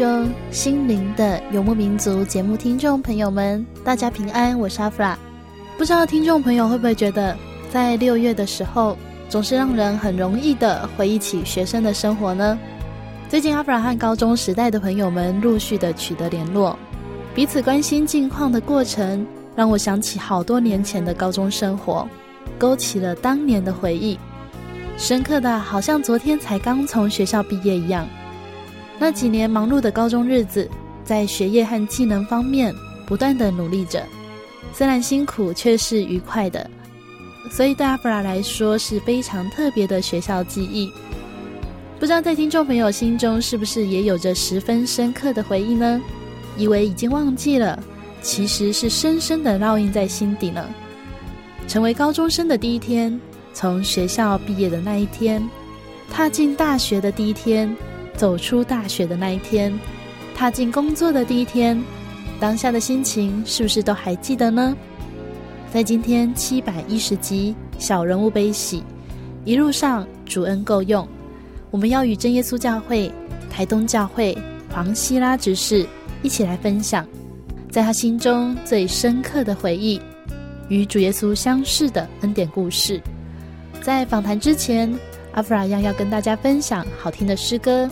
中心灵的游牧民族节目听众朋友们，大家平安，我是阿弗拉。不知道听众朋友会不会觉得，在六月的时候，总是让人很容易的回忆起学生的生活呢？最近阿弗拉和高中时代的朋友们陆续的取得联络，彼此关心近况的过程，让我想起好多年前的高中生活，勾起了当年的回忆，深刻的好像昨天才刚从学校毕业一样。那几年忙碌的高中日子，在学业和技能方面不断的努力着，虽然辛苦，却是愉快的，所以对阿弗拉来说是非常特别的学校记忆。不知道在听众朋友心中是不是也有着十分深刻的回忆呢？以为已经忘记了，其实是深深的烙印在心底呢。成为高中生的第一天，从学校毕业的那一天，踏进大学的第一天。走出大学的那一天，踏进工作的第一天，当下的心情是不是都还记得呢？在今天七百一十集《小人物悲喜》，一路上主恩够用，我们要与真耶稣教会台东教会黄希拉执事一起来分享，在他心中最深刻的回忆与主耶稣相识的恩典故事。在访谈之前，阿弗拉要要跟大家分享好听的诗歌。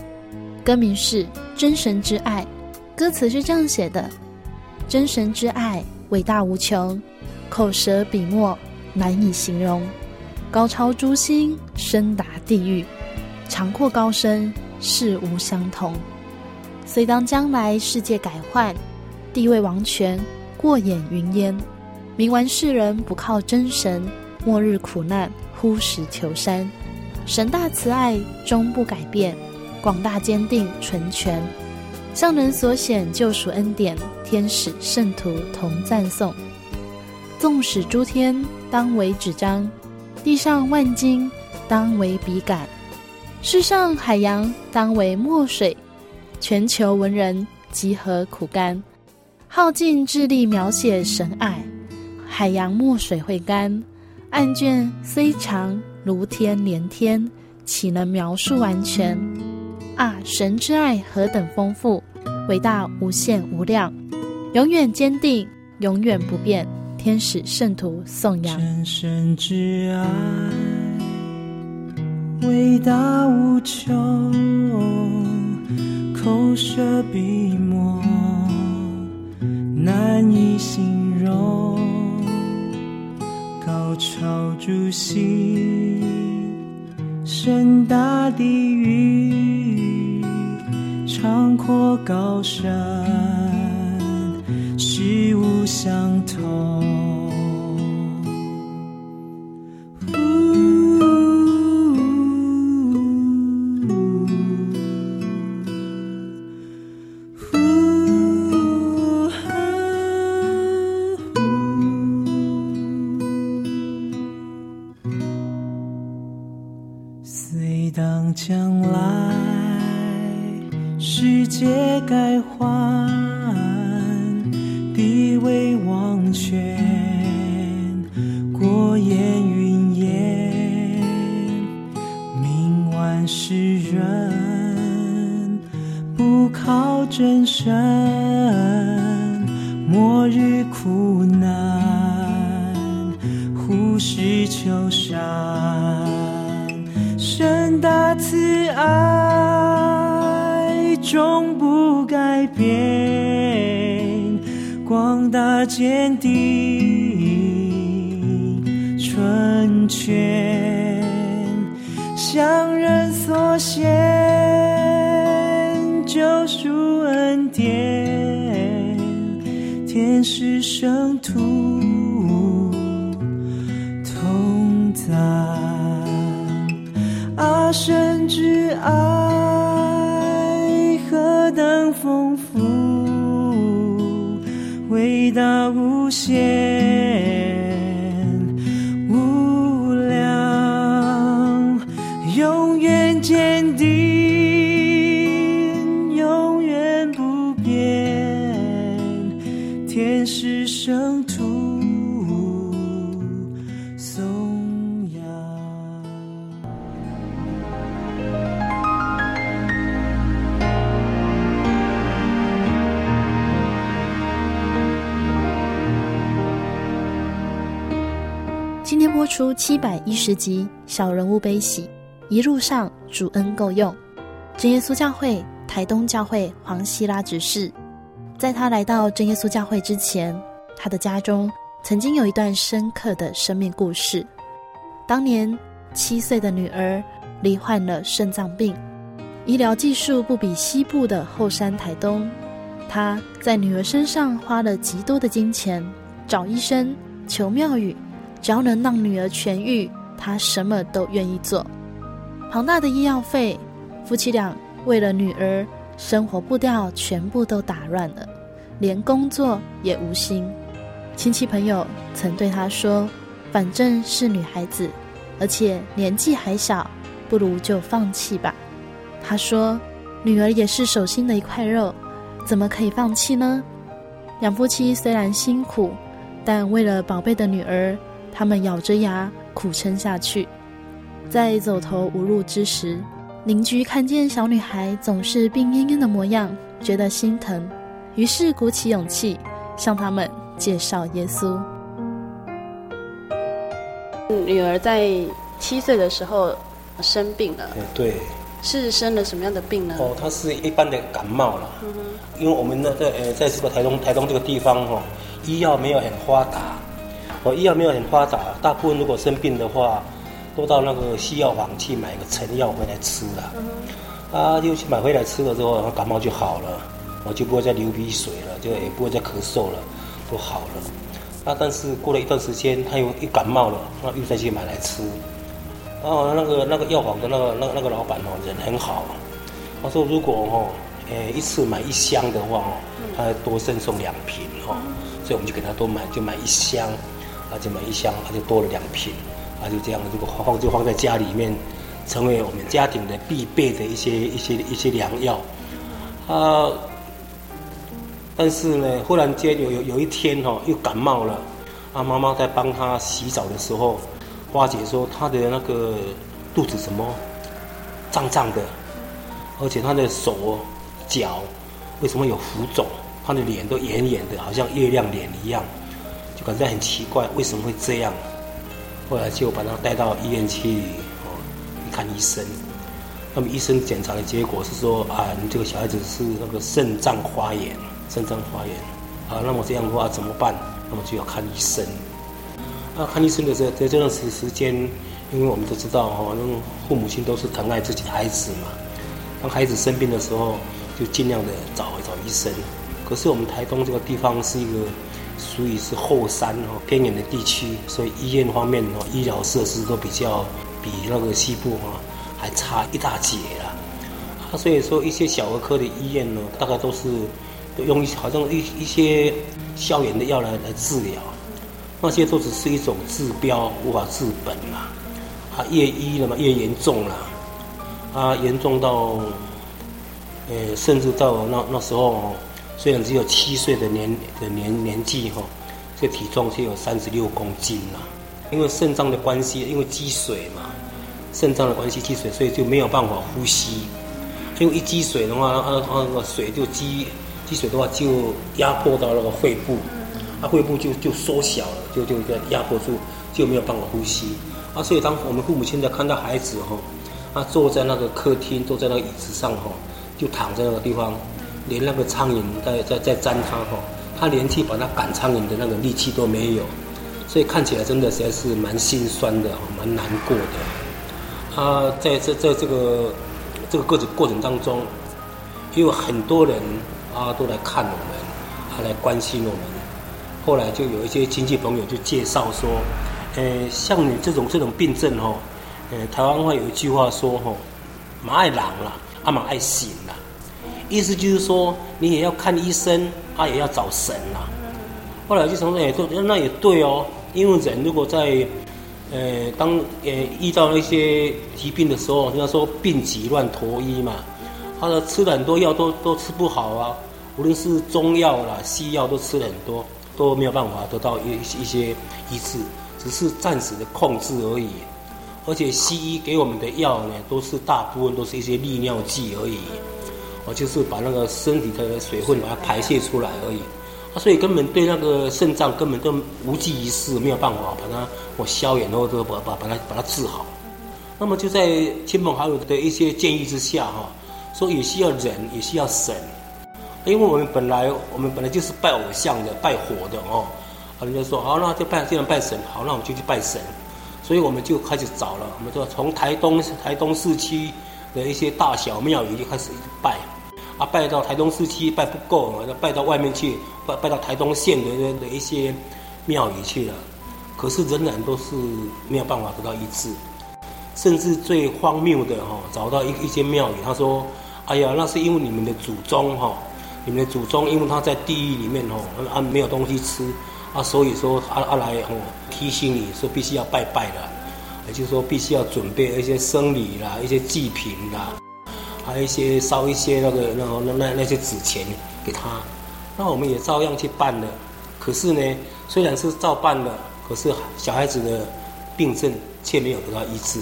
歌名是《真神之爱》，歌词是这样写的：真神之爱伟大无穷，口舌笔墨难以形容，高超诸星，深达地狱，长阔高深，世无相同。虽当将来世界改换，地位王权过眼云烟，冥顽世人不靠真神，末日苦难呼石求山，神大慈爱终不改变。广大坚定纯全，上人所显救赎恩典，天使圣徒同赞颂。纵使诸天当为纸张，地上万金当为笔杆，世上海洋当为墨水，全球文人集合苦干，耗尽智力描写神爱，海洋墨水会干，案卷虽长如天连天，岂能描述完全？啊！神之爱何等丰富，伟大无限无量，永远坚定，永远不变。天使圣徒颂扬。真神之爱伟大无穷，口舌笔墨难以形容，高超诸星，深大地狱。长阔高山，虚无相同。大慈爱，终不改变，广大坚定，纯全，向人所献，救赎恩典，天使圣阿神之爱何等丰富，伟大无限。出七百一十集《小人物悲喜》，一路上主恩够用。真耶稣教会台东教会黄希拉执事，在他来到真耶稣教会之前，他的家中曾经有一段深刻的生命故事。当年七岁的女儿罹患了肾脏病，医疗技术不比西部的后山台东，他在女儿身上花了极多的金钱，找医生，求庙宇。只要能让女儿痊愈，他什么都愿意做。庞大的医药费，夫妻俩为了女儿，生活步调全部都打乱了，连工作也无心。亲戚朋友曾对他说：“反正是女孩子，而且年纪还小，不如就放弃吧。”他说：“女儿也是手心的一块肉，怎么可以放弃呢？”两夫妻虽然辛苦，但为了宝贝的女儿。他们咬着牙苦撑下去，在走投无路之时，邻居看见小女孩总是病恹恹的模样，觉得心疼，于是鼓起勇气向他们介绍耶稣。女儿在七岁的时候生病了，对，是生了什么样的病呢？哦，她是一般的感冒了，嗯哼，因为我们呢在呃在这个台东台东这个地方哦，医药没有很发达。我医药没有很发达，大部分如果生病的话，都到那个西药房去买个成药回来吃了。啊，就去买回来吃了之后，然后感冒就好了，我就不会再流鼻水了，就也不会再咳嗽了，都好了。啊，但是过了一段时间，他又又感冒了，那又再去买来吃。然后那个那个药房的那个那个那个老板哦，人很好，他说如果哦，诶一次买一箱的话哦，他还多赠送两瓶哦，所以我们就给他多买，就买一箱。啊，就买一箱，他就多了两瓶，啊，就这样，如果放就放在家里面，成为我们家庭的必备的一些一些一些良药。啊，但是呢，忽然间有有有一天、哦，又感冒了。啊，妈妈在帮他洗澡的时候，花姐说他的那个肚子什么胀胀的，而且他的手脚为什么有浮肿？他的脸都圆圆的，好像月亮脸一样。就感觉很奇怪，为什么会这样？后来就把他带到医院去，哦，看医生。那么医生检查的结果是说，啊，你这个小孩子是那个肾脏发炎，肾脏发炎。啊，那么这样的话怎么办？那么就要看医生。啊，看医生的时候，在这段时时间，因为我们都知道，哈，那父母亲都是疼爱自己的孩子嘛。当孩子生病的时候，就尽量的找一找医生。可是我们台东这个地方是一个。属于是后山哦，偏远的地区，所以医院方面哦，医疗设施都比较比那个西部哈还差一大截啦。啊，所以说一些小儿科的医院呢，大概都是用好像一一些消炎的药来来治疗，那些都只是一种治标，无法治本嘛。啊，越医了嘛越严重了，啊，严重到，呃，甚至到那那时候。虽然只有七岁的年的年年纪哈，这体重却有三十六公斤了。因为肾脏的关系，因为积水嘛，肾脏的关系积水，所以就没有办法呼吸。因为一积水的话，那那个水就积积水的话，就压迫到那个肺部，啊，肺部就就缩小了，就就压迫住，就没有办法呼吸。啊，所以当我们父母亲在看到孩子哈，他坐在那个客厅，坐在那个椅子上哈，就躺在那个地方。连那个苍蝇在在在粘他哈，他连去把他赶苍蝇的那个力气都没有，所以看起来真的实在是蛮心酸的，蛮难过的。啊，在这在这个这个过程过程当中，也有很多人啊都来看我们，啊来关心我们。后来就有一些亲戚朋友就介绍说，呃，像你这种这种病症哈，呃，台湾话有一句话说哈，马爱狼啦，阿马爱醒啦。意思就是说，你也要看医生，他也要找神呐、后来就从那也说，那也对哦，因为人如果在，呃，当呃遇到那些疾病的时候，人家说病急乱投医嘛，他的吃了很多药都都吃不好啊，无论是中药啦、西药都吃了很多，都没有办法得到一一些医治，只是暂时的控制而已。而且西医给我们的药呢，都是大部分都是一些利尿剂而已。我就是把那个身体的水分把它排泄出来而已，啊，所以根本对那个肾脏根本都无济于事，没有办法把它我消炎或者把把把它把它治好。那么就在亲朋好友的一些建议之下，哈，说也需要人，也需要神，因为我们本来我们本来就是拜偶像的，拜火的哦，啊，人家说好，那就拜，既然拜神，好，那我们就去拜神，所以我们就开始找了，我们就从台东台东市区的一些大小庙宇就开始拜。啊，拜到台东市区拜不够，要，拜到外面去，拜拜到台东县的的一些庙宇去了，可是仍然都是没有办法得到医治，甚至最荒谬的哈，找到一一些庙宇，他说，哎呀，那是因为你们的祖宗哈，你们的祖宗因为他在地狱里面哦，啊没有东西吃，啊所以说啊啊来哦提醒你说必须要拜拜了，也就是说必须要准备一些生礼啦，一些祭品啦。还有一些烧一些那个那那那那些纸钱给他，那我们也照样去办了。可是呢，虽然是照办了，可是小孩子的病症却没有得到医治。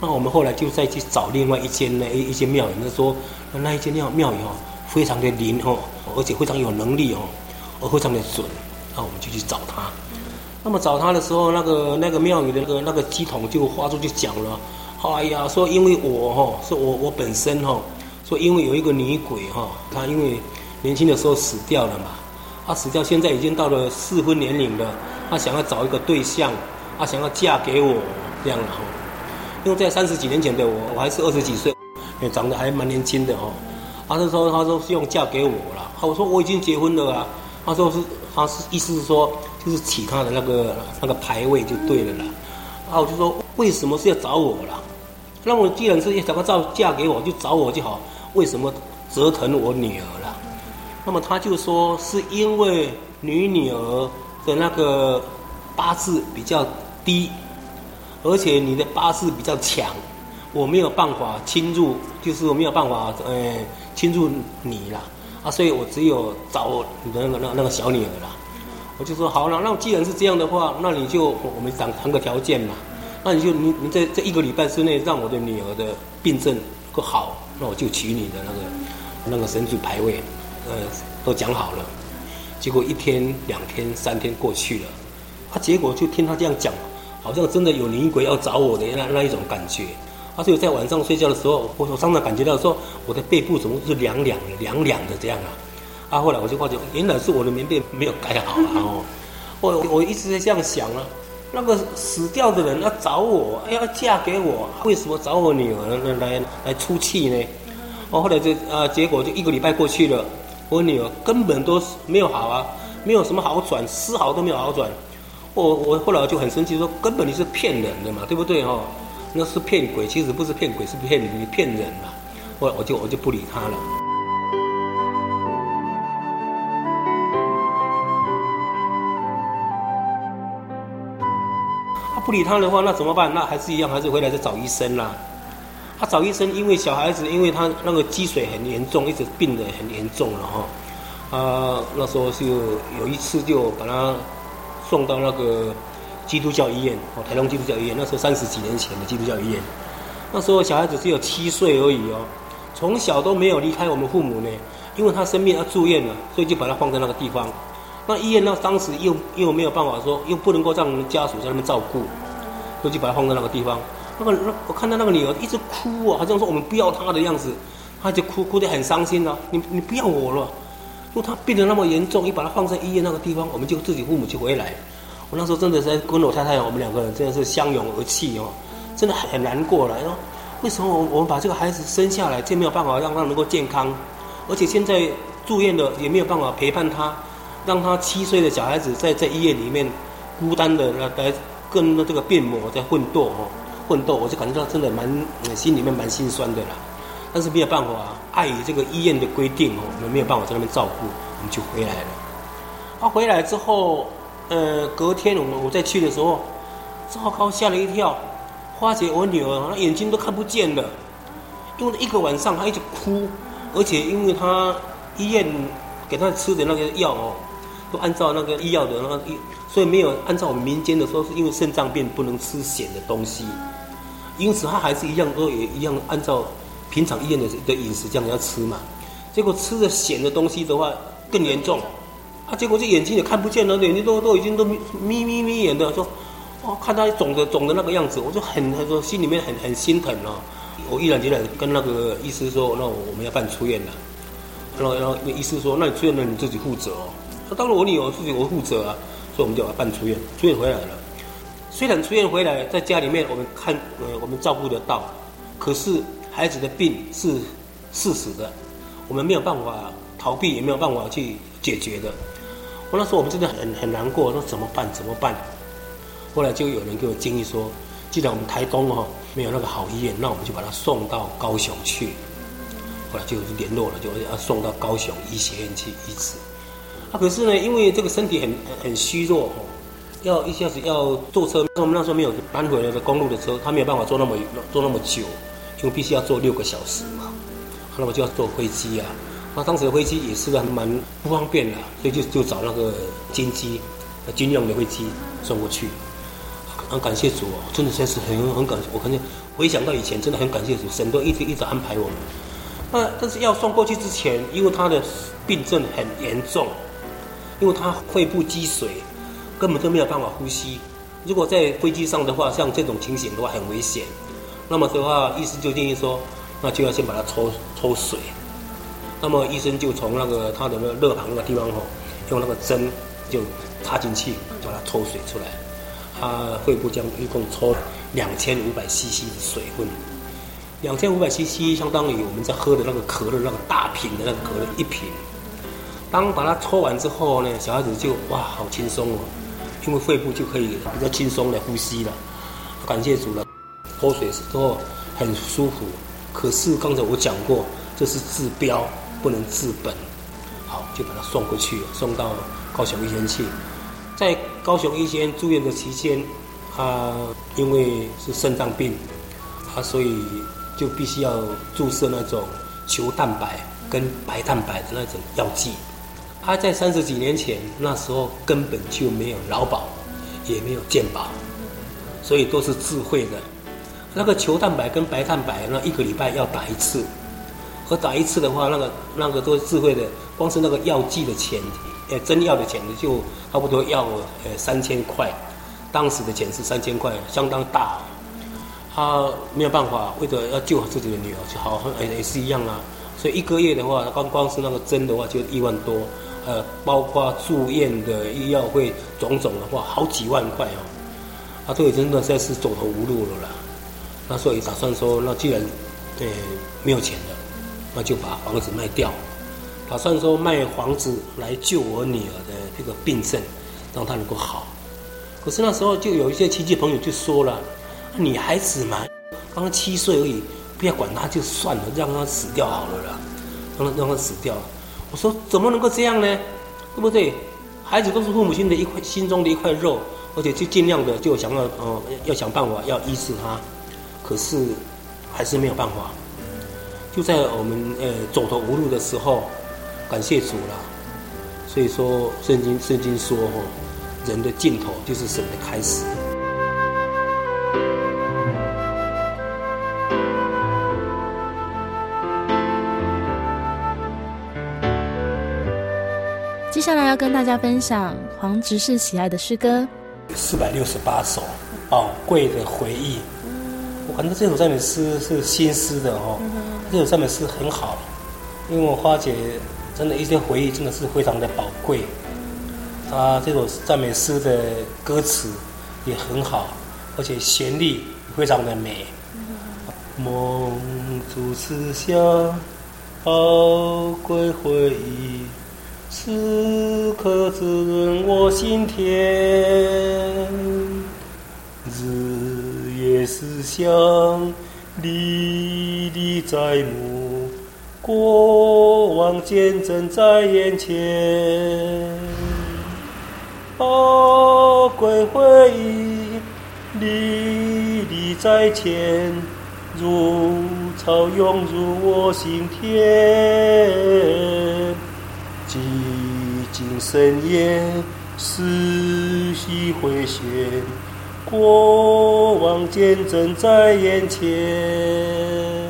那我们后来就再去找另外一间那一一些庙宇，他说那一间庙庙宇哦，非常的灵哦，而且非常有能力哦，而非常的准。那我们就去找他。那么找他的时候，那个那个庙宇的那个那个乩童就发出去讲了。哎呀，说因为我哈，说我我本身哈，说因为有一个女鬼哈，她因为年轻的时候死掉了嘛，她死掉，现在已经到了适婚年龄了，她想要找一个对象，她想要嫁给我这样的哈。因为在三十几年前的我，我还是二十几岁，也长得还蛮年轻的哈。她就说，她说希望嫁给我了。我说我已经结婚了啊。她说是，她是意思是说，就是起她的那个那个牌位就对了啦。啊，我就说为什么是要找我啦？那我既然是想要造嫁给我，就找我就好。为什么折腾我女儿了？那么他就说是因为女女儿的那个八字比较低，而且你的八字比较强，我没有办法侵入，就是我没有办法呃侵入你了啊，所以我只有找你的那个那那个小女儿了。我就说好了，那既然是这样的话，那你就我们谈谈个条件嘛。那你就你你在这一个礼拜之内让我的女儿的病症不好，那我就娶你的那个那个神主牌位，呃，都讲好了。结果一天、两天、三天过去了，他结果就听他这样讲，好像真的有女鬼要找我的那那一种感觉。而且在晚上睡觉的时候，我我常常感觉到说我的背部怎么是凉凉、凉凉的这样啊。啊，后来我就发觉原来是我的棉被没有盖好啊。哦，我我一直在这样想啊。那个死掉的人要找我，要嫁给我，为什么找我女儿呢？来来出气呢？哦，后来就啊，结果就一个礼拜过去了，我女儿根本都没有好啊，没有什么好转，丝毫都没有好转。我我后来就很生气，说根本你是骗人的嘛，对不对哦？那是骗鬼，其实不是骗鬼，是骗你骗人嘛。后来我就我就不理他了。不理他的话，那怎么办？那还是一样，还是回来再找医生啦。他找医生，因为小孩子，因为他那个积水很严重，一直病得很严重了哈。他那时候就有一次就把他送到那个基督教医院哦，台东基督教医院。那时候三十几年前的基督教医院，那时候小孩子只有七岁而已哦，从小都没有离开我们父母呢。因为他生病要住院了，所以就把他放在那个地方。那医院呢，当时又又没有办法说，又不能够让家属在那边照顾，所以就把他放在那个地方。那个我看到那个女儿一直哭啊，好像说我们不要她的样子，她就哭哭得很伤心啊。你你不要我了。说他病得那么严重，你把他放在医院那个地方，我们就自己父母就回来。我那时候真的是跟我太太，我们两个人真的是相拥而泣哦，真的很难过了。说为什么我我们把这个孩子生下来，就没有办法让他能够健康，而且现在住院了也没有办法陪伴他，让他七岁的小孩子在在医院里面孤单的来来跟这个病魔在奋斗哦，奋斗，我就感觉到真的蛮心里面蛮心酸的啦。但是没有办法啊，碍于这个医院的规定哦，我们没有办法在那边照顾，我们就回来了。他回来之后，呃，隔天我们我再去的时候，糟糕，吓了一跳，发觉我女儿她眼睛都看不见了，用了一个晚上她一直哭，而且因为她医院给她吃的那个药哦，都按照那个医药的那个，所以没有按照我们民间的说，是因为肾脏病不能吃咸的东西，因此他还是一样都也一样按照。平常医院的的饮食这样要吃嘛，结果吃了咸的东西的话更严重，啊，结果这眼睛也看不见了，眼睛都都已经都眯眯眯眼的，说，哇，看他肿的肿的那个样子，我就很很说心里面很很心疼哦。我毅然决然跟那个医师说，那我们要办出院了，然后然后那医师说，那你出院了你自己负责哦。那当然我女儿自己我负责啊，所以我们就要办出院，出院回来了。虽然出院回来在家里面我们看呃我们照顾得到，可是。孩子的病是事实的，我们没有办法逃避，也没有办法去解决的。我那时候我们真的很很难过，说怎么办？怎么办？后来就有人给我建议说，既然我们台东哈没有那个好医院，那我们就把他送到高雄去。后来就联络了，就要送到高雄医学院去医治。啊，可是呢，因为这个身体很很虚弱哦，要一下子要坐车，我们那时候没有搬回来的公路的车，他没有办法坐那么坐那么久。就必须要坐六个小时嘛，那么就要坐飞机啊。那当时的飞机也是还蛮不方便的，所以就就找那个军机，军用的飞机送过去。很感谢主哦，真的真是很很感谢。我肯定回想到以前，真的很感谢主，神都一直一直安排我们。那但是要送过去之前，因为他的病症很严重，因为他肺部积水，根本都没有办法呼吸。如果在飞机上的话，像这种情形的话，很危险。那么的话，医生就建议说，那就要先把它抽抽水。那么医生就从那个他的那个肋旁那个地方吼，用那个针就插进去，把它抽水出来。他肺部将一共抽两千五百 CC 的水分，两千五百 CC 相当于我们在喝的那个可乐那个大瓶的那个可乐一瓶。当把它抽完之后呢，小孩子就哇好轻松哦，因为肺部就可以比较轻松的呼吸了。感谢主了。喝水时候很舒服，可是刚才我讲过，这是治标不能治本，好，就把他送过去，送到高雄医院去。在高雄医院住院的期间，他因为是肾脏病，他所以就必须要注射那种球蛋白跟白蛋白的那种药剂。他在三十几年前那时候根本就没有劳保，也没有健保，所以都是自费的。那个球蛋白跟白蛋白，那一个礼拜要打一次，和打一次的话，那个那个都是自费的，光是那个药剂的钱，呃，针药的钱就差不多要呃三千块，当时的钱是三千块，相当大。他没有办法，为了要救自己的女儿，就好也也是一样啊。所以一个月的话，光光是那个针的话就一万多，呃，包括住院的医药费种种的话，好几万块哦。他都已经真的是走投无路了啦。那所以打算说，那既然，呃，没有钱了，那就把房子卖掉，打算说卖房子来救我女儿的这个病症，让她能够好。可是那时候就有一些亲戚朋友就说了，女孩子嘛，刚七岁而已，不要管她就算了，让她死掉好了啦，让她让她死掉了。我说怎么能够这样呢？对不对？孩子都是父母亲的一块心中的一块肉，而且就尽量的就想要哦，要想办法要医治他。可是，还是没有办法。就在我们呃走投无路的时候，感谢主了。所以说，圣经圣经说哦，人的尽头就是神的开始。接下来要跟大家分享黄执事喜爱的诗歌，四百六十八首，宝贵的回忆。我感觉这首赞美诗是新诗的哦，这首赞美诗很好，因为我发觉真的，一些回忆真的是非常的宝贵。他这首赞美诗的歌词也很好，而且旋律非常的美。梦中此想，宝贵回忆。此刻滋润我心田，日夜思想，历历在目，过往见证在眼前，宝贵回忆历历在前，如潮涌入我心田。寂静深夜，思绪回旋，过往见证在眼前。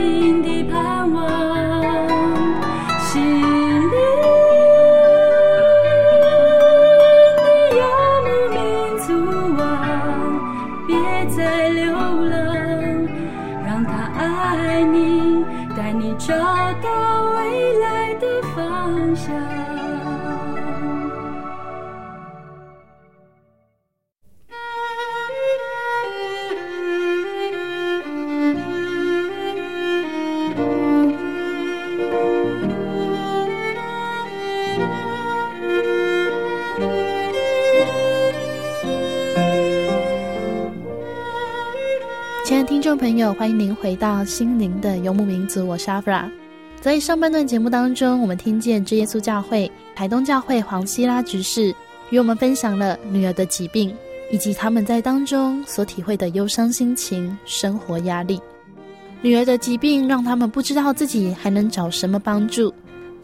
朋友，欢迎您回到心灵的游牧民族，我是阿弗拉。在上半段节目当中，我们听见真耶稣教会台东教会黄希拉执事与我们分享了女儿的疾病，以及他们在当中所体会的忧伤心情、生活压力。女儿的疾病让他们不知道自己还能找什么帮助，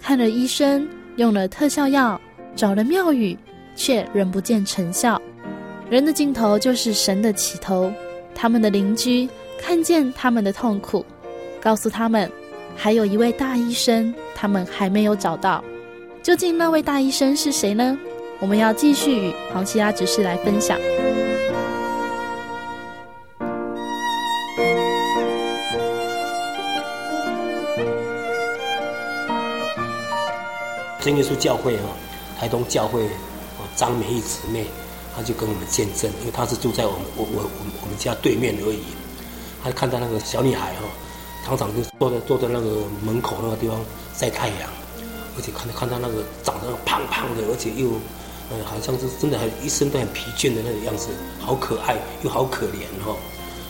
看了医生，用了特效药，找了庙宇，却仍不见成效。人的尽头就是神的起头。他们的邻居看见他们的痛苦，告诉他们，还有一位大医生，他们还没有找到。究竟那位大医生是谁呢？我们要继续与黄西拉执事来分享。真耶稣教会哈，台东教会，张美意姊妹，她就跟我们见证，因为她是住在我们我我我我们家对面而已。她看到那个小女孩哦，常常就坐在坐在那个门口那个地方晒太阳，而且看看到那个长得胖胖的，而且又嗯好像是真的很一身都很疲倦的那个样子，好可爱又好可怜哈。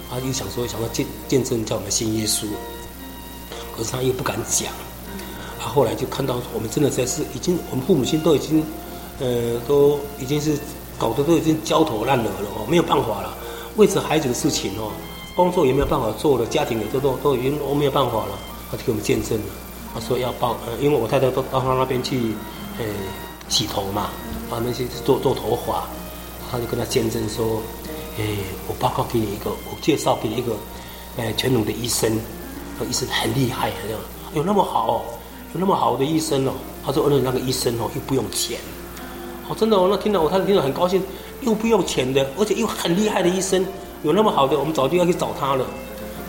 他就想说想要见见证叫我们信耶稣，可是他又不敢讲。啊，后来就看到我们真的在是已经，我们父母亲都已经，呃，都已经是搞得都已经焦头烂额了哦，没有办法了。为此孩子的事情哦，工作也没有办法做了，家庭也都都都已经都没有办法了。他就给我们见证了，他说要报，呃，因为我太太都到他那边去，呃，洗头嘛，他们去做做头发，他就跟他见证说，哎，我报告给你一个，我介绍给你一个，呃，全能的医生，那医生很厉害，这样，哎呦，那么好哦。有那么好的医生哦，他说：“而且那个医生哦，又不用钱，哦，真的哦，那听到我，太太听了很高兴，又不用钱的，而且又很厉害的医生，有那么好的，我们早就要去找他了。”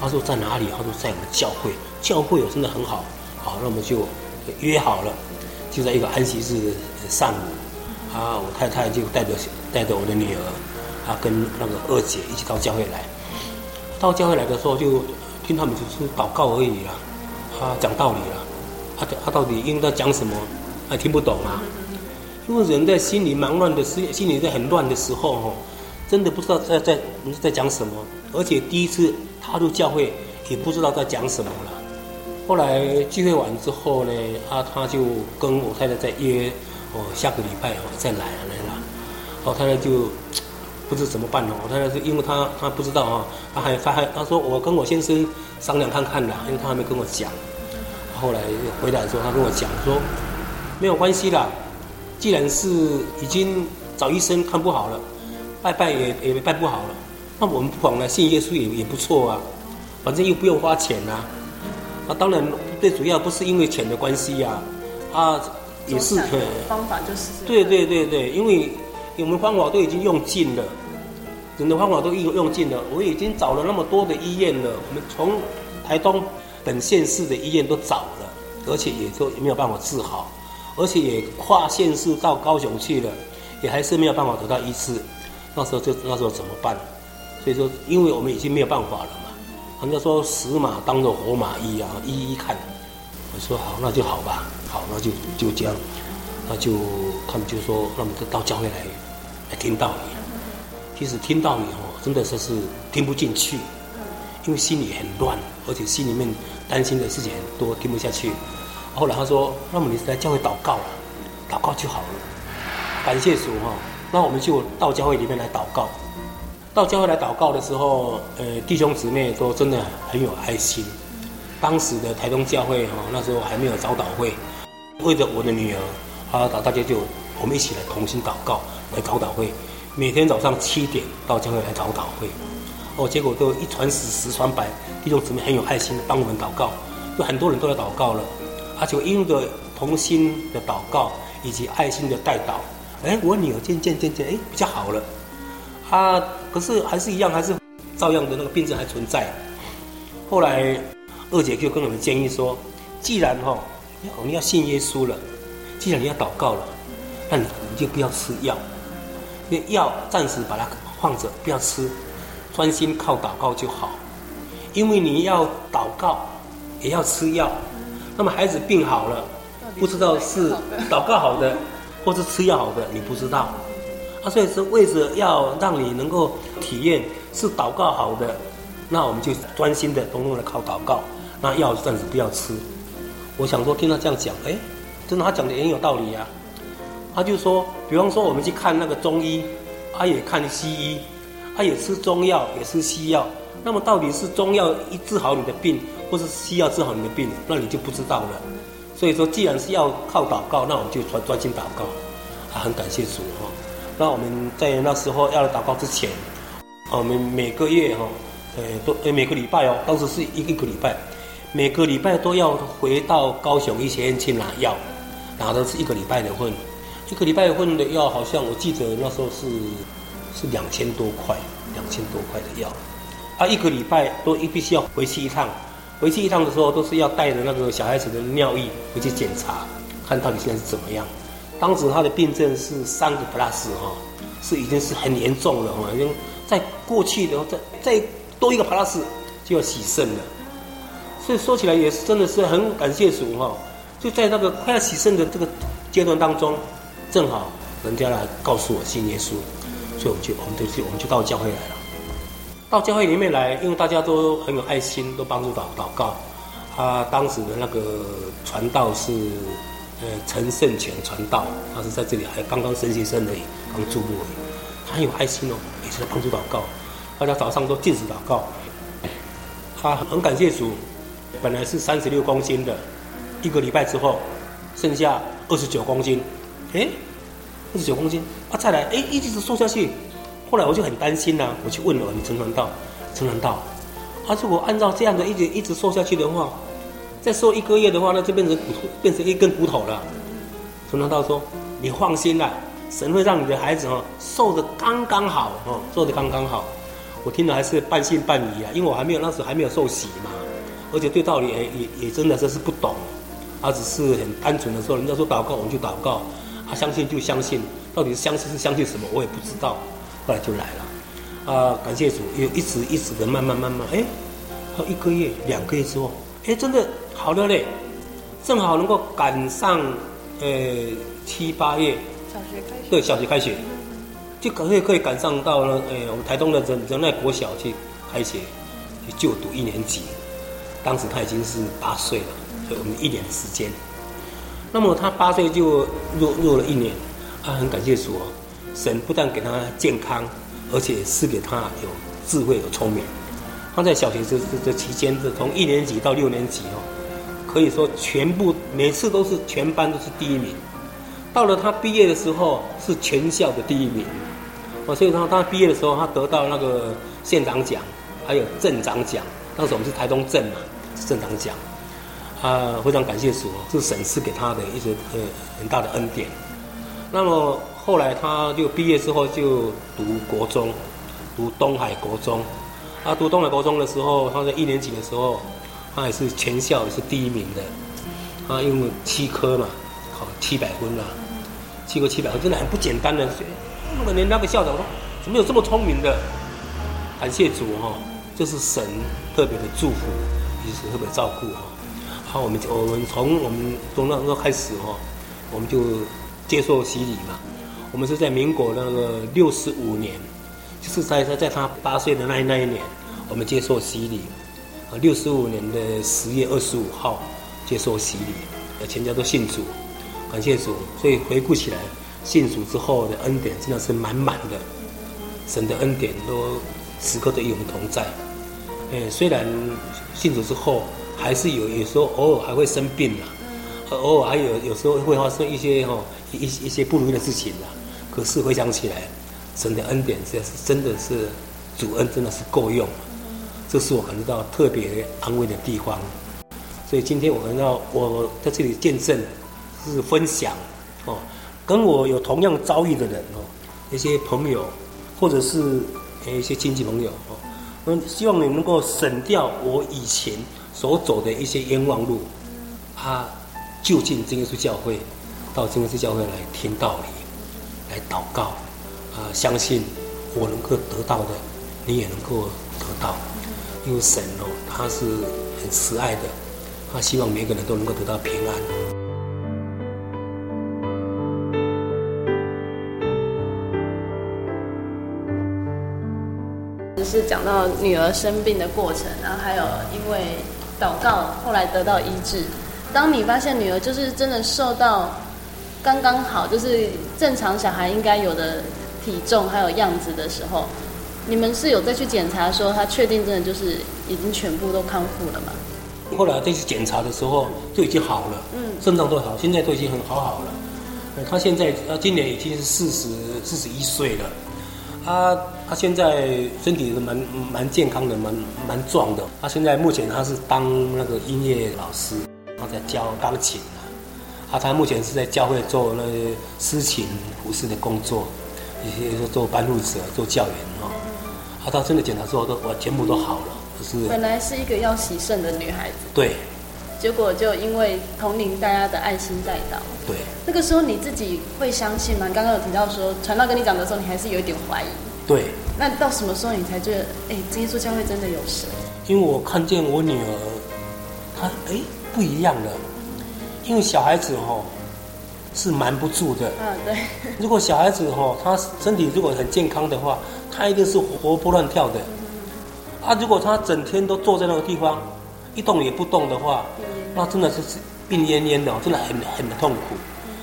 他说：“在哪里？”他说：“在我们教会，教会，真的很好。”好，那我们就约好了，就在一个安息日上午，啊，我太太就带着带着我的女儿，啊，跟那个二姐一起到教会来。到教会来的时候，就听他们就是祷告而已啦，啊，讲道理了。他他到底应该讲什么？还听不懂啊！因为人在心里忙乱的时，心里在很乱的时候，哦，真的不知道在在在讲什么。而且第一次踏入教会，也不知道在讲什么了。后来聚会完之后呢，啊，他就跟我太太在约，哦，下个礼拜哦再来来了。我太太就不知怎么办了。我太太是因为他他不知道啊，他还他还他说我跟我先生商量看看的，因为他还没跟我讲。后来回来的时候，他跟我讲说，没有关系啦，既然是已经找医生看不好了，拜拜也也拜不好了，那我们不妨来信耶稣也也不错啊，反正又不用花钱呐。啊，当然最主要不是因为钱的关系呀，啊，也是方法就是对对对对，因为我们方法都已经用尽了，人的方法都用用尽了，我已经找了那么多的医院了，我们从台东。本县市的医院都找了，而且也都没有办法治好，而且也跨县市到高雄去了，也还是没有办法得到医治。那时候就那时候怎么办？所以说，因为我们已经没有办法了嘛。人家说死马当做活马医啊，医医看。我说好，那就好吧，好，那就就这样，那就他们就说，那么就到教会来来听道理。其实听道理哦，真的是是听不进去，因为心里很乱，而且心里面。担心的事情很多，听不下去。后来他说：“那么你来教会祷告了，祷告就好了。”感谢主哈。那我们就到教会里面来祷告。到教会来祷告的时候，呃，弟兄姊妹都真的很有爱心。当时的台东教会哈，那时候还没有早祷会，为着我的女儿，啊，大家就我们一起来同心祷告，来早祷会。每天早上七点到教会来早祷会。哦，结果都一传十，十传百，弟兄姊妹很有爱心，帮我们祷告，就很多人都来祷告了，而且因着同心的祷告以及爱心的代祷，哎，我女儿渐渐渐渐哎比较好了，啊，可是还是一样，还是照样的那个病症还存在。后来二姐就跟我们建议说，既然哈、哦，你要信耶稣了，既然你要祷告了，那你你就不要吃药，那药暂时把它放着，不要吃。专心靠祷告就好，因为你要祷告，也要吃药。那么孩子病好了，不知道是祷告好的，或是吃药好的，你不知道。啊，所以是为着要让你能够体验是祷告好的，那我们就专心的、通通的靠祷告。那药暂时不要吃。我想说，听他这样讲，哎，真的他讲的也很有道理呀、啊。他就说，比方说我们去看那个中医，他也看西医。他也吃中药，也吃西药。那么到底是中药医治好你的病，或是西药治好你的病，那你就不知道了。所以说，既然是要靠祷告，那我们就专专心祷告。啊，很感谢主哈。那我们在那时候要祷告之前，我们每个月哈，呃，都呃每个礼拜哦，当时是一个一个礼拜，每个礼拜都要回到高雄医学院去拿药，拿的是一个礼拜的份，一个礼拜份的药，好像我记得那时候是是两千多块，两千多块的药，啊，一个礼拜都一必须要回去一趟，回去一趟的时候都是要带着那个小孩子的尿液回去检查，看到底现在是怎么样。当时他的病症是三个 plus 哈，是已经是很严重了哈，已经在过去的再再多一个 plus 就要洗肾了，所以说起来也是真的是很感谢主哈，就在那个快要洗肾的这个阶段当中，正好人家来告诉我信耶稣，所以我们就我们就去我们就到教会来了，到教会里面来，因为大家都很有爱心，都帮助祷祷告，他当时的那个传道是。呃，陈胜全传道，他是在这里还刚刚升级生而已，刚注目而已。他很有爱心哦，也是帮助祷告。大家早上都禁止祷告。他很感谢主，本来是三十六公斤的，一个礼拜之后剩下二十九公斤。哎，二十九公斤啊，再来，哎，一直瘦下去。后来我就很担心呐、我去问了你陈传道，陈传道，啊，如果按照这样的一直一直瘦下去的话。再瘦一个月的话，那就变成骨头，变成一根骨头了。陈传道说：“你放心啦，神会让你的孩子哦瘦的刚刚好哦，瘦的刚刚好。”我听了还是半信半疑啊，因为我还没有那时候还没有受洗嘛，而且对道理也也也真的真是不懂，啊，只是很单纯的说，人家说祷告我们就祷告，啊，相信就相信，到底是相信是相信什么我也不知道。后来就来了，啊，感谢主，又一直一直的慢慢慢慢，哎，到一个月两个月之后，哎，真的。好了嘞，正好能够赶上，呃，七八月，小学开学，对，小学开学，就可以可以赶上到了，呃，我们台东的仁仁爱国小去开学，去就读一年级。当时他已经是八岁了，所以我们一年的时间。那么他八岁就入入了一年，啊，很感谢主哦，神不但给他健康，而且赐给他有智慧、有聪明。他在小学这这这期间，是从一年级到六年级哦。可以说，全部每次都是全班都是第一名。到了他毕业的时候，是全校的第一名。哦，所以说他毕业的时候，他得到那个县长奖，还有镇长奖。当时我们是台东镇嘛，是镇长奖。啊，非常感谢主，是神赐给他的一些呃很大的恩典。那么后来他就毕业之后就读国中，读东海国中。他读东海国中的时候，他在一年级的时候。他也是全校也是第一名的，他用七科嘛，考七百分啦，七科七百分真的很不简单的。那个连那个校长说，怎么有这么聪明的？感谢主哈，这是神特别的祝福，也是特别照顾哈。好，我们我们从我们从那时候开始哈，我们就接受洗礼嘛。我们是在民国那个六十五年，就是在在在他八岁的那那一年，我们接受洗礼。啊，六十五年的十月二十五号接受洗礼，全家都信主，感谢主。所以回顾起来，信主之后的恩典真的是满满的，神的恩典都时刻都与我们同在。哎，虽然信主之后，还是有有时候偶尔还会生病啦，偶尔还有有时候会发生一些哈一一些不如意的事情啦。可是回想起来，神的恩典真是真的是主恩，真的是够用。这是我感觉到特别安慰的地方，所以今天我感到我在这里见证，是分享哦，跟我有同样遭遇的人哦，一些朋友，或者是一些亲戚朋友哦，我，希望你能够省掉我以前所走的一些冤枉路，他，就近真耶稣教会，到真耶稣教会来听道理，来祷告，啊，相信我能够得到的，你也能够得到。因为神哦，他是很慈爱的，他希望每个人都能够得到平安。只是讲到女儿生病的过程，然后还有因为祷告后来得到医治。当你发现女儿就是真的受到刚刚好，就是正常小孩应该有的体重还有样子的时候。你们是有再去检查，说他确定真的就是已经全部都康复了吗？后来再去检查的时候就已经好了，嗯，症状都好，现在都已经很好好了。他现在他今年已经是四十四十一岁了，他他现在身体是蛮蛮健康的，蛮蛮壮的。他现在目前他是当那个音乐老师，他在教钢琴啊。啊，他目前是在教会做那些司琴服饰的工作，一些说做班牧者、做教员哦。啊，他真的检查之后都我全部都好了，就是本来是一个要洗肾的女孩子，对结果就因为同龄大家的爱心带到，对。那个时候你自己会相信吗？刚刚有提到说传道跟你讲的时候，你还是有一点怀疑。对。那到什么时候你才觉得，哎，这耶稣教会真的有神？因为我看见我女儿，她哎不一样了。因为小孩子哦是瞒不住的。嗯，对。如果小孩子哦他身体如果很健康的话，他一定是活泼乱跳的。啊，如果他整天都坐在那个地方，一动也不动的话，那真的是病恹恹的，真的很很痛苦。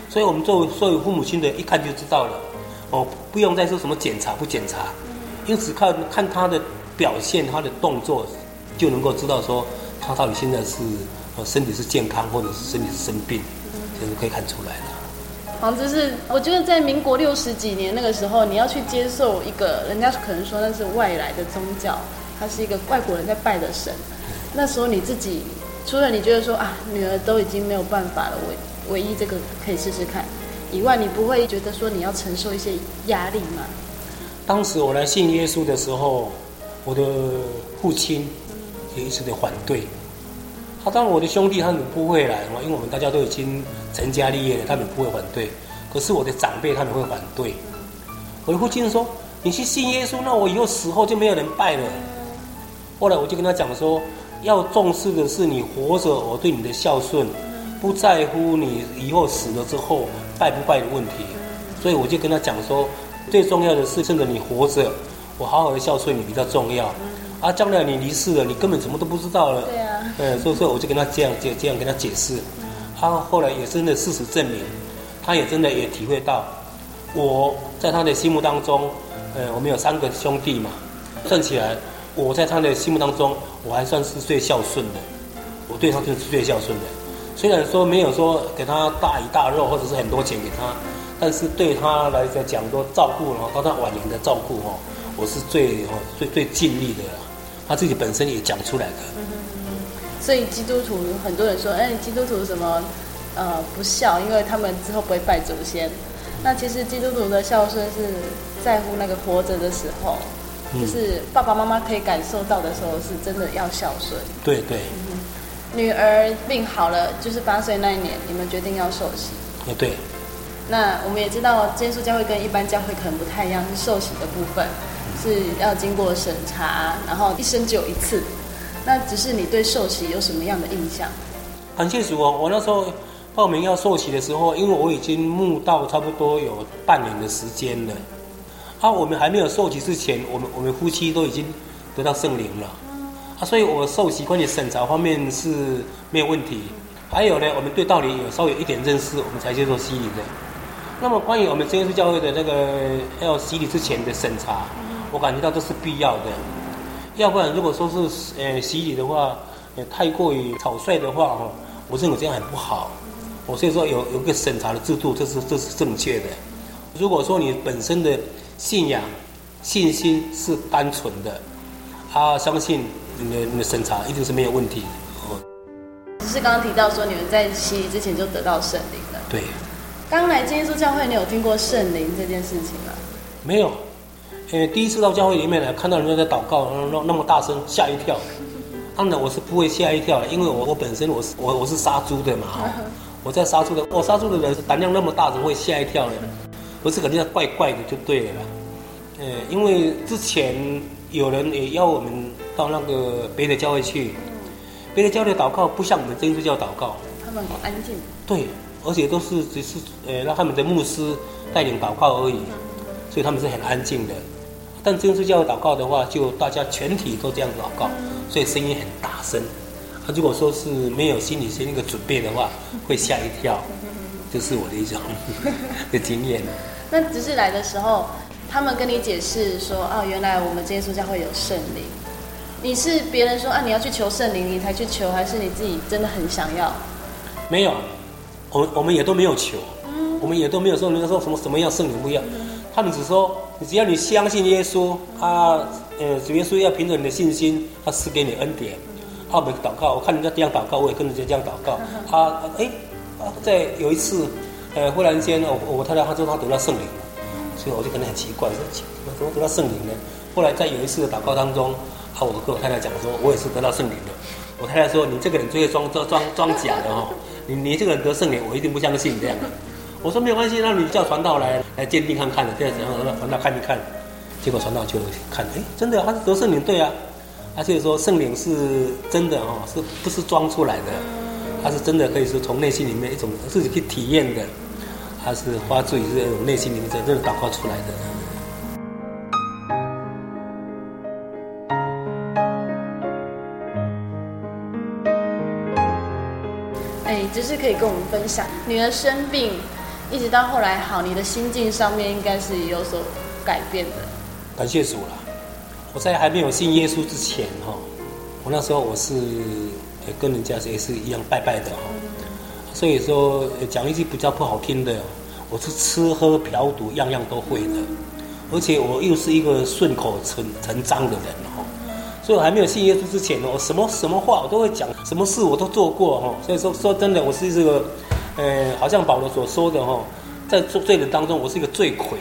所以我们作为所有父母亲的，一看就知道了，哦，不用再说什么检查不检查，因为只看看他的表现，他的动作，就能够知道说他到底现在是身体是健康，或者是身体是生病，就是可以看出来了。好，就是我觉得在民国六十几年那个时候，你要去接受一个人家可能说那是外来的宗教，他是一个外国人在拜的神，那时候你自己除了你觉得说啊，女儿都已经没有办法了，我。唯一这个可以试试看，以外你不会觉得说你要承受一些压力吗？当时我来信耶稣的时候，我的父亲也一直的反对。他当然我的兄弟他们不会来，因为我们大家都已经成家立业了，他们不会反对。可是我的长辈他们会反对。我的父亲说：“你去信耶稣，那我以后死后就没有人拜了。”后来我就跟他讲说：“要重视的是你活着，我对你的孝顺。”不在乎你以后死了之后拜不拜的问题，所以我就跟他讲说，最重要的是趁着你活着，我好好的孝顺你比较重要。啊，将来你离世了，你根本什么都不知道了。嗯，所以说我就跟他这样这这样跟他解释，他后来也真的事实证明，他也真的也体会到，我在他的心目当中，呃，我们有三个兄弟嘛，算起来，我在他的心目当中，我还算是最孝顺的，我对他就是最孝顺的。虽然说没有说给他大鱼大肉或者是很多钱给他，但是对他来讲，说照顾哦，到他晚年的照顾哦，我是最最最尽力的，他自己本身也讲出来的。所以基督徒很多人说，哎，基督徒什么呃不孝，因为他们之后不会拜祖先。那其实基督徒的孝顺是在乎那个活着的时候，就是爸爸妈妈可以感受到的时候，是真的要孝顺。对对。嗯女儿病好了，就是八岁那一年，你们决定要受洗。也对。那我们也知道，耶稣教会跟一般教会可能不太一样，是受洗的部分是要经过审查，然后一生只有一次。那只是你对受洗有什么样的印象？很清楚哦，我那时候报名要受洗的时候，因为我已经慕道差不多有半年的时间了。啊，我们还没有受洗之前，我们我们夫妻都已经得到圣灵了。啊，所以我受洗关于审查方面是没有问题。还有呢，我们对道理有稍微有一点认识，我们才接受洗礼的。那么关于我们真耶稣教会的那个要洗礼之前的审查，我感觉到都是必要的。要不然如果说是呃洗礼的话，也太过于草率的话哈，我认为这样很不好。我所以说有有个审查的制度，这是这是正确的。如果说你本身的信仰信心是单纯的，他相信。你的你的审查一定是没有问题哦。只是刚刚提到说你们在洗礼之前就得到圣灵了。对。刚来耶稣教会，你有听过圣灵这件事情吗？没有。呃，第一次到教会里面呢，看到人家在祷告，那那么大声，吓一跳。当然我是不会吓一跳的，因为我我本身我是我我是杀猪的嘛，我在杀猪的，我杀猪的人胆量那么大，怎么会吓一跳呢？不是肯定要怪怪的就对了。呃，因为之前有人也邀我们。到那个别的教会去，别的教会祷告不像我们真耶稣教祷告，他们好安静。对，而且都是只是呃让他们的牧师带领祷告而已，所以他们是很安静的。但真耶稣教会祷告的话，就大家全体都这样祷告，所以声音很大声。他如果说是没有心理先那个准备的话，会吓一跳。这是我的一种 的经验。那只是来的时候，他们跟你解释说，哦，原来我们真耶稣教会有圣灵。你是别人说啊，你要去求圣灵，你才去求，还是你自己真的很想要？没有，我们我们也都没有求，嗯、我们也都没有说人家说什么什么样圣灵不一样，他们只说，只要你相信耶稣，他呃主耶稣要凭着你的信心，他赐给你恩典。他们祷告，我看人家这样祷告，我也跟人家这样祷告。他哎，在有一次，呃，忽然间，我我太太她说她得到圣灵了，所以我就感觉很奇怪，说怎么得到圣灵呢？后来在有一次的祷告当中，啊，我跟我太太讲说，我也是得到圣灵的。我太太说，你这个人最会装装装装假的哦，你你这个人得圣灵，我一定不相信这样。我说没有关系，那你叫传道来来鉴定看看的，这样子让传道看一看。结果传道就看，哎，真的，他是得圣灵，对啊。他就说圣灵是真的哦，是不是装出来的？他是真的，可以说从内心里面一种自己去体验的，他是发自于这种内心里面真正祷告出来的。哎，就是可以跟我们分享，女儿生病，一直到后来好，你的心境上面应该是有所改变的。感谢主了。我在还没有信耶稣之前，哈，我那时候我是跟人家也是一样拜拜的，哈，所以说讲一句比较不好听的，我是吃喝嫖赌样样都会的，而且我又是一个顺口成成章的人，哈，所以我还没有信耶稣之前呢，我什么什么话我都会讲，什么事我都做过，哈，所以说说真的，我是这个，呃，好像保罗所说的，哈，在做罪人当中，我是一个罪魁，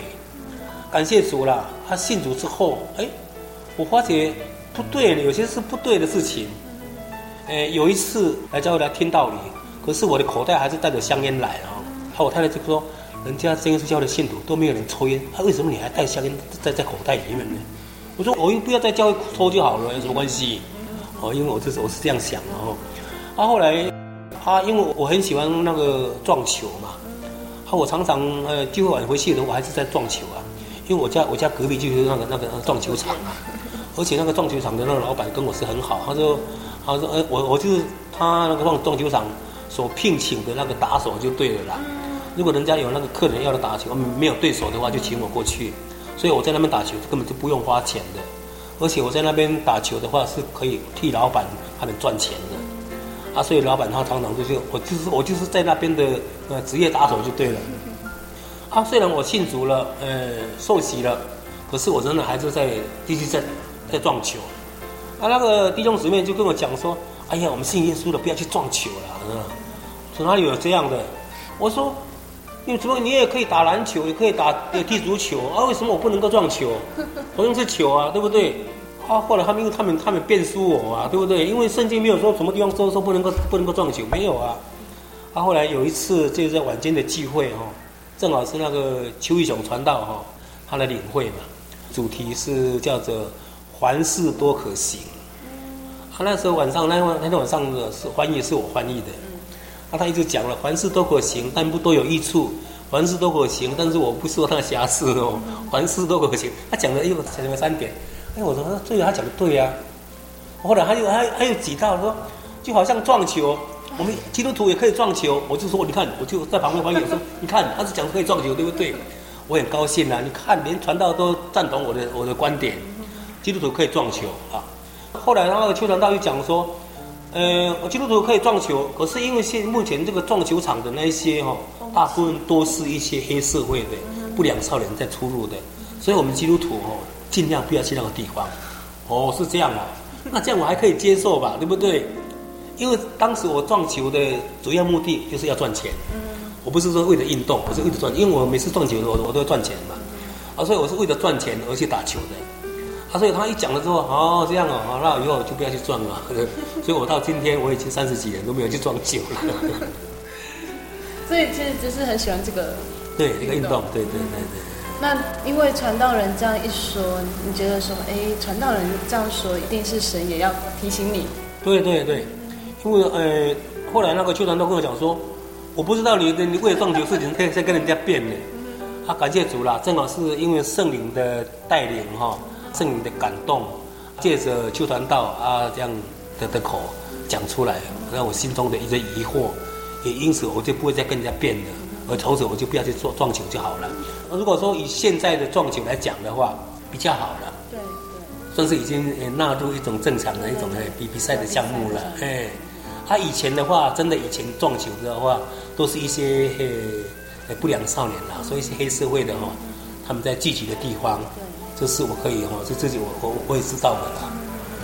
感谢主啦，他信主之后，哎。我发觉不对，有些是不对的事情。诶，有一次来教会来听道理，可是我的口袋还是带着香烟来啊。他我太太就说：“人家真耶稣教的信徒都没有人抽烟，他为什么你还带香烟在在口袋里面呢？”我说：“我又不要在教会抽就好了，有什么关系？”哦，因为我就是我是这样想的哦。啊，后来他因为我我很喜欢那个撞球嘛，啊，我常常呃聚会晚回去的时候，我还是在撞球啊，因为我家我家隔壁就是那个那个撞球场啊。而且那个撞球场的那个老板跟我是很好，他说，他说，呃，我我就是他那个撞撞球场所聘请的那个打手就对了啦。如果人家有那个客人要来打球，没有对手的话，就请我过去。所以我在那边打球根本就不用花钱的，而且我在那边打球的话是可以替老板他们赚钱的。啊，所以老板他常常就是我就是我就是在那边的呃职业打手就对了。啊，虽然我信主了，呃，受洗了，可是我真的还是在继续在。在撞球，啊，那个弟兄姊妹就跟我讲说：“哎呀，我们信耶稣的不要去撞球了。”嗯，说哪里有这样的？我说：“你怎么你也可以打篮球，也可以打踢足球啊？为什么我不能够撞球？同样是球啊，对不对？”啊，后来他们因为他们他们辩输我啊，对不对？因为圣经没有说什么地方说说不能够不能够撞酒，没有啊。啊，后来有一次就是在晚间的聚会哈，正好是那个邱义雄传道哈，他来领会嘛，主题是叫做。凡事都可行。他那时候晚上，那天那天晚上的是翻译是我翻译的。那他一直讲了，凡事都可行，但不都有益处。凡事都可行，但是我不说他的瑕疵哦。凡事都可行，他讲了又讲了三点。哎，我说这个他讲的对呀。后来还有还还有几道说，就好像撞球，我们基督徒也可以撞球。我就说你看，我就在旁边翻译说，你看他是讲可以撞球，对不对？我很高兴啊，你看连传道都赞同我的我的观点。基督徒可以撞球啊！后来那个邱传道又讲说，呃，我基督徒可以撞球，可是因为现目前这个撞球场的那一些哈，大部分都是一些黑社会的不良少年在出入的，所以我们基督徒哦，尽量不要去那个地方。哦，是这样啊，那这样我还可以接受吧，对不对？因为当时我撞球的主要目的就是要赚钱，我不是说为了运动，我是为了赚，因为我每次撞球我我都要赚钱嘛，啊，所以我是为了赚钱而去打球的。啊，所以他一讲了之后，哦，这样哦，好，那以后就不要去撞了。所以，我到今天我已经三十几年都没有去撞球了。所以，其实只是很喜欢这个。对，这个运动，对对对对。那因为传道人这样一说，你觉得说，哎，传道人这样说，一定是神也要提醒你。对对对，因为呃，后来那个邱传道跟我讲说，我不知道你你为了撞球事情在在跟人家辩呢。啊，感谢主啦，正好是因为圣灵的带领哈。圣灵的感动，借着邱传道啊这样的的口讲出来，让我心中的一些疑惑，也因此我就不会再跟人家辩了，而从此我就不要去做撞球就好了。如果说以现在的撞球来讲的话，比较好了，对对，算是已经纳入一种正常的一种比比赛的项目了。哎，他以前的话，真的以前撞球的话，都是一些呃不良少年啦，所以是黑社会的哈。他们在聚集的地方，这是我可以哈，这自己我我我也知道的啦。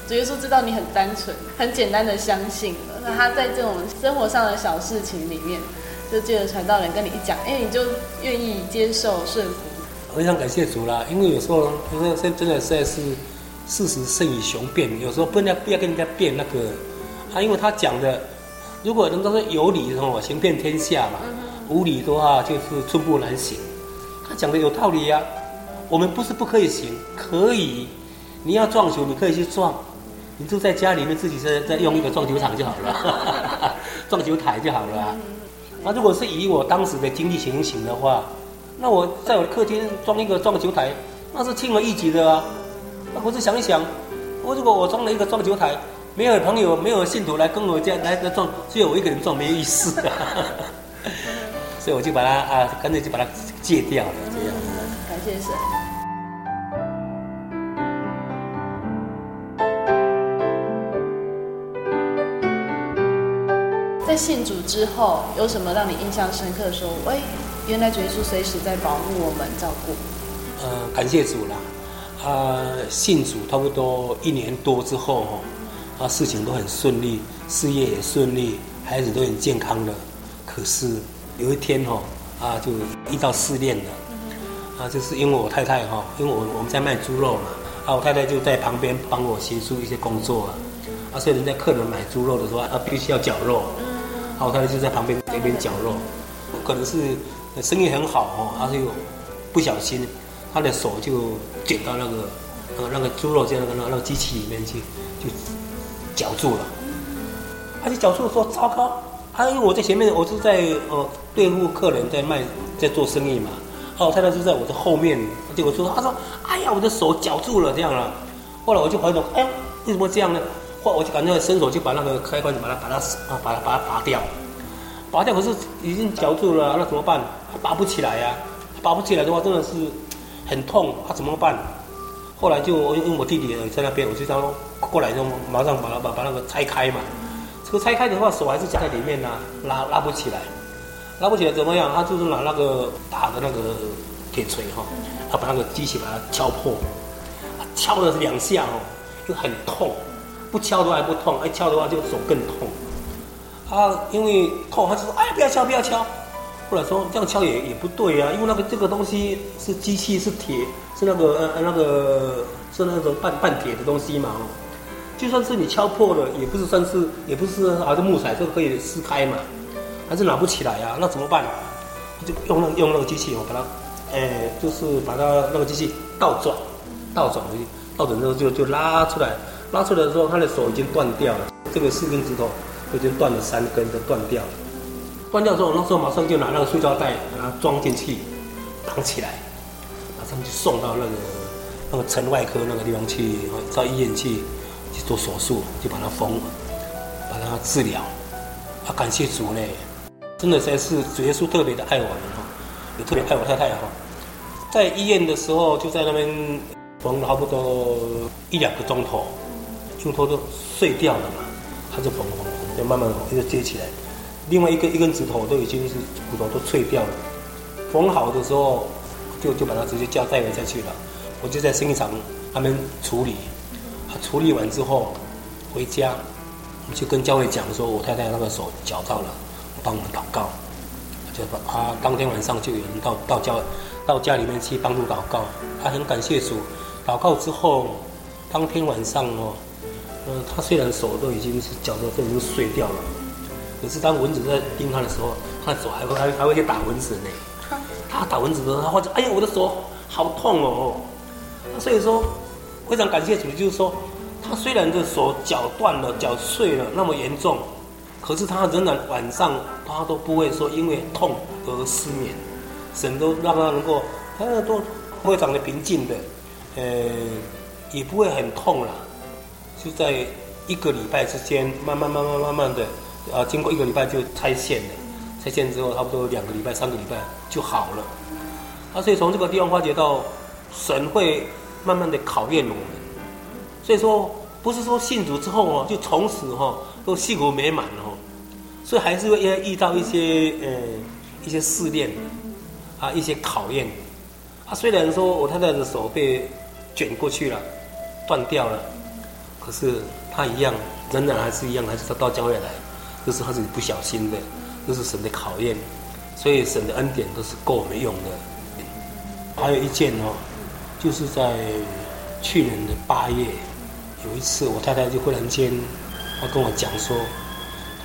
主耶稣知道你很单纯，很简单的相信了，那他在这种生活上的小事情里面，就借着传道人跟你一讲，哎，你就愿意接受顺服。非常感谢主啦，因为有时候有时候真的实在是事实胜于雄辩，有时候不要不要跟人家辩那个啊，因为他讲的，如果人都说有理的话，行遍天下嘛，无理的话就是寸步难行。他讲的有道理呀、啊，我们不是不可以行，可以，你要撞球，你可以去撞。你就在家里面自己在在用一个撞球场就好了，撞球台就好了、啊。那如果是以我当时的经济情形的话，那我在我的客厅装一个撞球台，那是轻而易举的啊。那我是想一想，我如果我装了一个撞球台，没有朋友、没有信徒来跟我家来来撞，只有我一个人撞，没有意思啊。所以我就把它啊，干脆就把它戒掉了，这样。感谢神。信主之后，有什么让你印象深刻？说，喂、哎，原来主耶稣随时在保护我们、照顾。呃，感谢主啦！啊、呃，信主差不多一年多之后，哈，啊，事情都很顺利，事业也顺利，孩子都很健康的。可是有一天，哈，啊，就遇到试炼了。啊，就是因为我太太，哈，因为我我们在卖猪肉嘛，啊，我太太就在旁边帮我协助一些工作啊。啊，所以人家客人买猪肉的时候，他必须要绞肉。然后他就在旁边那边绞肉，可能是生意很好哦，他就不小心，他的手就卷到那个呃那个猪肉在那个那个那个机器里面去，就绞住了。他就绞住说，糟糕！他因为我在前面，我是在呃对付客人，在卖在做生意嘛。哦，太太就在我的后面，结果说他说：“哎呀，我的手绞住了这样了。”后来我就怀疑说：“哎，为什么这样呢？”或我就感觉伸手就把那个开关把它把它啊把它把它拔掉，拔掉可是已经绞住了，那怎么办？拔不起来呀、啊，拔不起来的话真的是很痛，他、怎么办？后来就因为我弟弟也在那边，我就叫过来就马上把它把把那个拆开嘛。这个拆开的话手还是夹在里面呐、啊，拉拉不起来，拉不起来怎么样？他就是拿那个大的那个铁锤哈，他把那个机器把它敲破，敲了两下哦，就很痛。不敲的话还不痛，一敲的话就手更痛。啊，因为痛，他就说：“哎，不要敲，不要敲。”后来说这样敲也也不对、啊，因为那个这个东西是机器，是铁，是那个呃那个是那种半半铁的东西嘛。就算是你敲破了，也不是算是，也不是啊，这木材就可以撕开嘛，还是拿不起来呀、啊？那怎么办？就用那、用那个机器哦，把它，哎，就是把它那个机器倒转，倒转回去，倒转之后就就拉出来。拉出来的时候，他的手已经断掉了，这个四根指头已经断了三根，都断掉了。断掉之后，那时候马上就拿那个塑胶袋把它装进去，绑起来，马上就送到那个那个陈外科那个地方去，到医院去去做手术，就把它缝，把它治疗。啊，感谢主呢，真的才是主耶稣特别的爱我们哈，也特别爱我太太哈。在医院的时候，就在那边缝了差不多一两个钟头。胸托都碎掉了嘛，他就缝缝缝，就慢慢一个接起来。另外一个一根指头都已经是骨头都脆掉了。缝好的时候，就就把它直接叫带回下去了。我就在生意场他们处理，他，处理完之后回家，我就跟教会讲说，我太太那个手绞到了，我帮我们祷告。就把啊，当天晚上就有人到到教到家里面去帮助祷告。他很感谢主，祷告之后，当天晚上哦。呃，他虽然手都已经是脚都都已经碎掉了，可是当蚊子在叮他的时候，他的手还会还还会去打蚊子呢。他打蚊子的时候，他或者哎呀，我的手好痛哦。所以说，非常感谢主，就是说，他虽然这手脚断了、脚碎了那么严重，可是他仍然晚上他都不会说因为痛而失眠，神都让他能够，他都非常的平静的，呃，也不会很痛了。就在一个礼拜之间，慢慢慢慢慢慢的，啊，经过一个礼拜就拆线了，拆线之后差不多两个礼拜、三个礼拜就好了。啊，所以从这个地方发觉到，神会慢慢的考验我们。所以说，不是说信主之后哦，就从此哈都幸福美满了哦，所以还是会遇到一些呃一些试炼，啊，一些考验。啊，虽然说我太太的手被卷过去了，断掉了，可是他一样，仍然还是一样，还是他到教会来，这是他自己不小心的，这是神的考验，所以神的恩典都是够我们用的。还有一件哦，就是在去年的八月，有一次我太太就忽然间，她跟我讲说，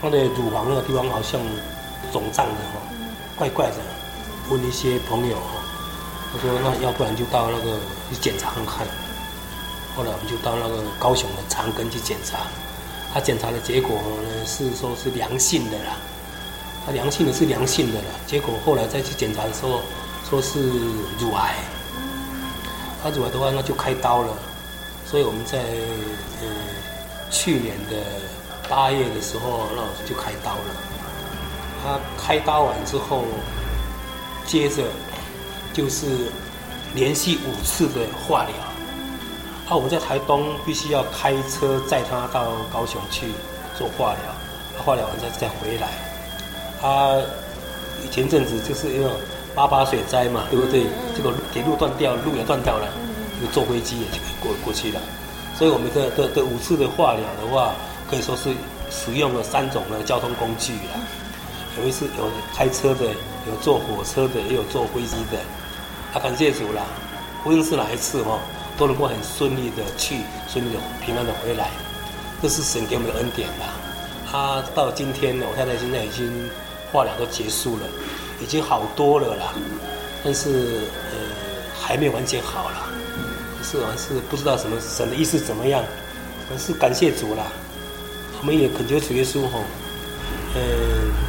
她的乳房那个地方好像肿胀的哈，怪怪的，问一些朋友哈。他说：“那要不然就到那个去检查看看。”后来我们就到那个高雄的长庚去检查，他检查的结果呢是说是良性的啦，他良性的是良性的啦。结果后来再去检查的时候，说是乳癌。他乳癌的话，那就开刀了。所以我们在呃去年的八月的时候，那我就开刀了。他开刀完之后，接着。就是连续五次的化疗，啊，我们在台东必须要开车载他到高雄去做化疗，啊，化疗完再再回来。他前阵子就是因为八八水灾嘛，对不对？这个铁路断掉，路也断掉了，就坐飞机也就可以过过去了。所以我们的的的五次的化疗的话，可以说是使用了三种的交通工具了。有一次有开车的，有坐火车的，也有坐飞机的。他感谢主了，无论是哪一次哈，都能够很顺利的去，顺利的平安的回来，这是神给我们的恩典啦。他到今天呢，我太太现在已经化疗都结束了，已经好多了啦，但是呃还没完全好啦，是还是不知道什么神的意思怎么样，还是感谢主啦。我们也恳求主耶稣吼，呃，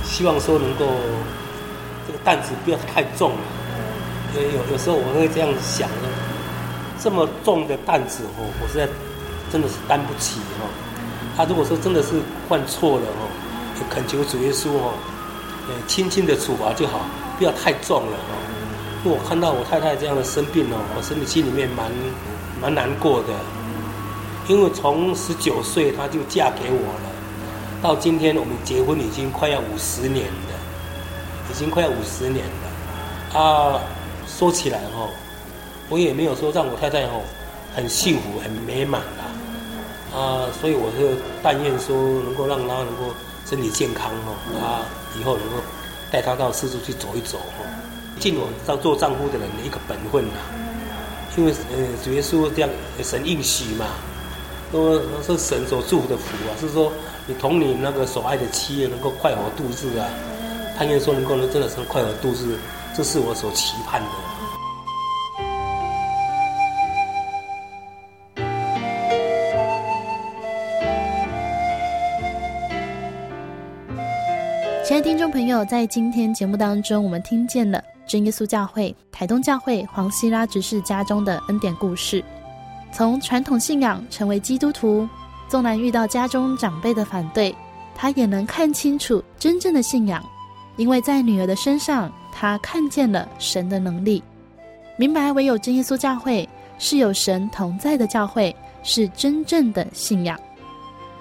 希望说能够这个担子不要太重了。有有时候我会这样想的，这么重的担子哦，我实在真的是担不起哦。他如果说真的是犯错了哦，就恳求主耶稣哦，呃，轻轻的处罚就好，不要太重了哦。我看到我太太这样的生病哦，我心里心里面蛮蛮难过的。因为从十九岁她就嫁给我了，到今天我们结婚已经快要五十年了，已经快要五十年了啊。说起来哈，我也没有说让我太太哈很幸福很美满啦，啊，所以我就但愿说能够让她能够身体健康哦，啊，以后能够带她到四处去走一走哈，尽我当做丈夫的人的一个本分呐，因为呃主耶稣这样神应许嘛，说是神所祝福的福啊，是说你同你那个所爱的妻能够快活度日啊，但愿说能够能真的是快活度日。这是我所期盼的。亲爱的听众朋友，在今天节目当中，我们听见了真耶稣教会台东教会黄希拉执事家中的恩典故事。从传统信仰成为基督徒，纵然遇到家中长辈的反对，他也能看清楚真正的信仰，因为在女儿的身上。他看见了神的能力，明白唯有真耶稣教会是有神同在的教会，是真正的信仰。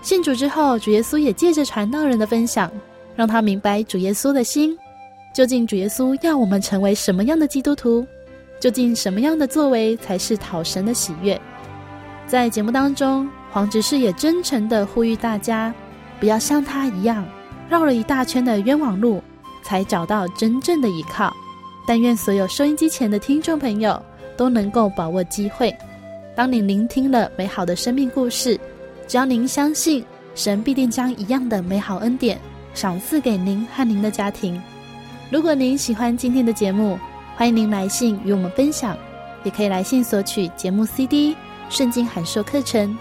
信主之后，主耶稣也借着传道人的分享，让他明白主耶稣的心。究竟主耶稣要我们成为什么样的基督徒？究竟什么样的作为才是讨神的喜悦？在节目当中，黄执事也真诚地呼吁大家，不要像他一样绕了一大圈的冤枉路。才找到真正的依靠。但愿所有收音机前的听众朋友都能够把握机会。当你聆听了美好的生命故事，只要您相信，神必定将一样的美好恩典赏赐给您和您的家庭。如果您喜欢今天的节目，欢迎您来信与我们分享，也可以来信索取节目 CD、圣经函授课程。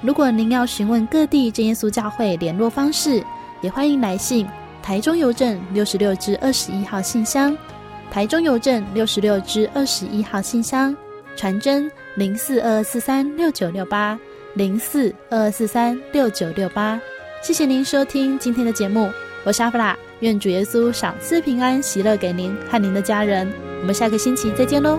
如果您要询问各地真耶稣教会联络方式，也欢迎来信。台中邮政六十六至二十一号信箱，台中邮政六十六至二十一号信箱，传真零四二二四三六九六八零四二二四三六九六八。谢谢您收听今天的节目，我是阿弗拉，愿主耶稣赏赐平安喜乐给您和您的家人，我们下个星期再见喽。